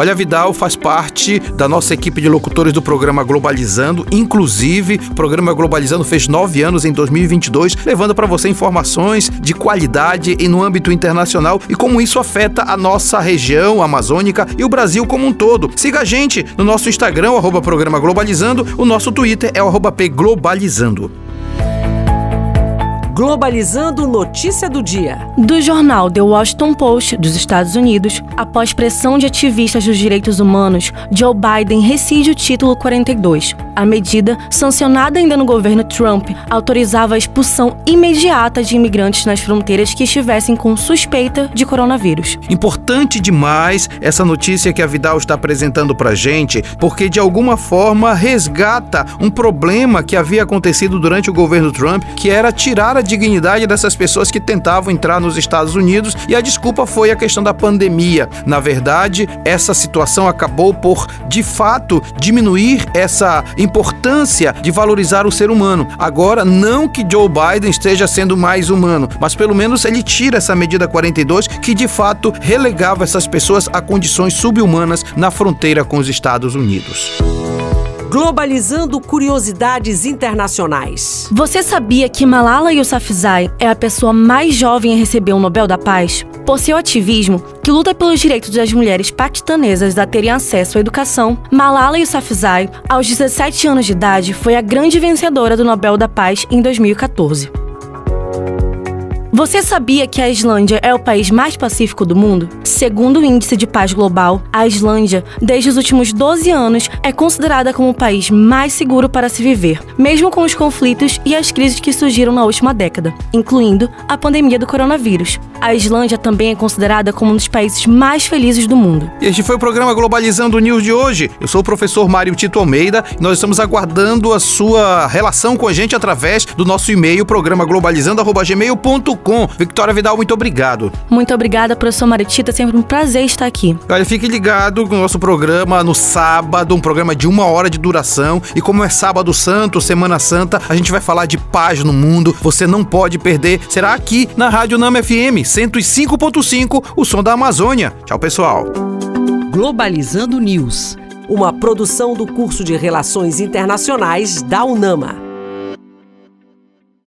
Olha, Vidal faz parte da nossa equipe de locutores do programa Globalizando. Inclusive, o programa Globalizando fez nove anos em 2022, levando para você informações de qualidade e no âmbito internacional e como isso afeta a nossa região amazônica e o Brasil como um todo. Siga a gente no nosso Instagram, arroba programa Globalizando. O nosso Twitter é arroba pglobalizando. Globalizando notícia do dia. Do jornal The Washington Post dos Estados Unidos, após pressão de ativistas dos direitos humanos, Joe Biden rescinde o título 42. A medida, sancionada ainda no governo Trump, autorizava a expulsão imediata de imigrantes nas fronteiras que estivessem com suspeita de coronavírus. Importante demais essa notícia que a Vidal está apresentando pra gente, porque de alguma forma resgata um problema que havia acontecido durante o governo Trump, que era tirar a dignidade dessas pessoas que tentavam entrar nos Estados Unidos e a desculpa foi a questão da pandemia. Na verdade, essa situação acabou por, de fato, diminuir essa importância de valorizar o ser humano. Agora, não que Joe Biden esteja sendo mais humano, mas pelo menos ele tira essa medida 42 que de fato relegava essas pessoas a condições subhumanas na fronteira com os Estados Unidos. Globalizando curiosidades internacionais. Você sabia que Malala Yousafzai é a pessoa mais jovem a receber o Nobel da Paz? Por seu ativismo, que luta pelos direitos das mulheres paquistanesas a terem acesso à educação, Malala Yousafzai, aos 17 anos de idade, foi a grande vencedora do Nobel da Paz em 2014. Você sabia que a Islândia é o país mais pacífico do mundo? Segundo o Índice de Paz Global, a Islândia, desde os últimos 12 anos, é considerada como o país mais seguro para se viver, mesmo com os conflitos e as crises que surgiram na última década, incluindo a pandemia do coronavírus. A Islândia também é considerada como um dos países mais felizes do mundo. Este foi o programa Globalizando News de hoje. Eu sou o professor Mário Tito Almeida e nós estamos aguardando a sua relação com a gente através do nosso e-mail, programa globalizando.gmail.com Victoria Vidal, muito obrigado. Muito obrigada, professor Maritita. É sempre um prazer estar aqui. Olha, fique ligado com o nosso programa no sábado, um programa de uma hora de duração. E como é sábado santo, Semana Santa, a gente vai falar de paz no mundo. Você não pode perder. Será aqui na Rádio Nama FM 105.5, o som da Amazônia. Tchau, pessoal. Globalizando News, uma produção do curso de Relações Internacionais da UNAMA.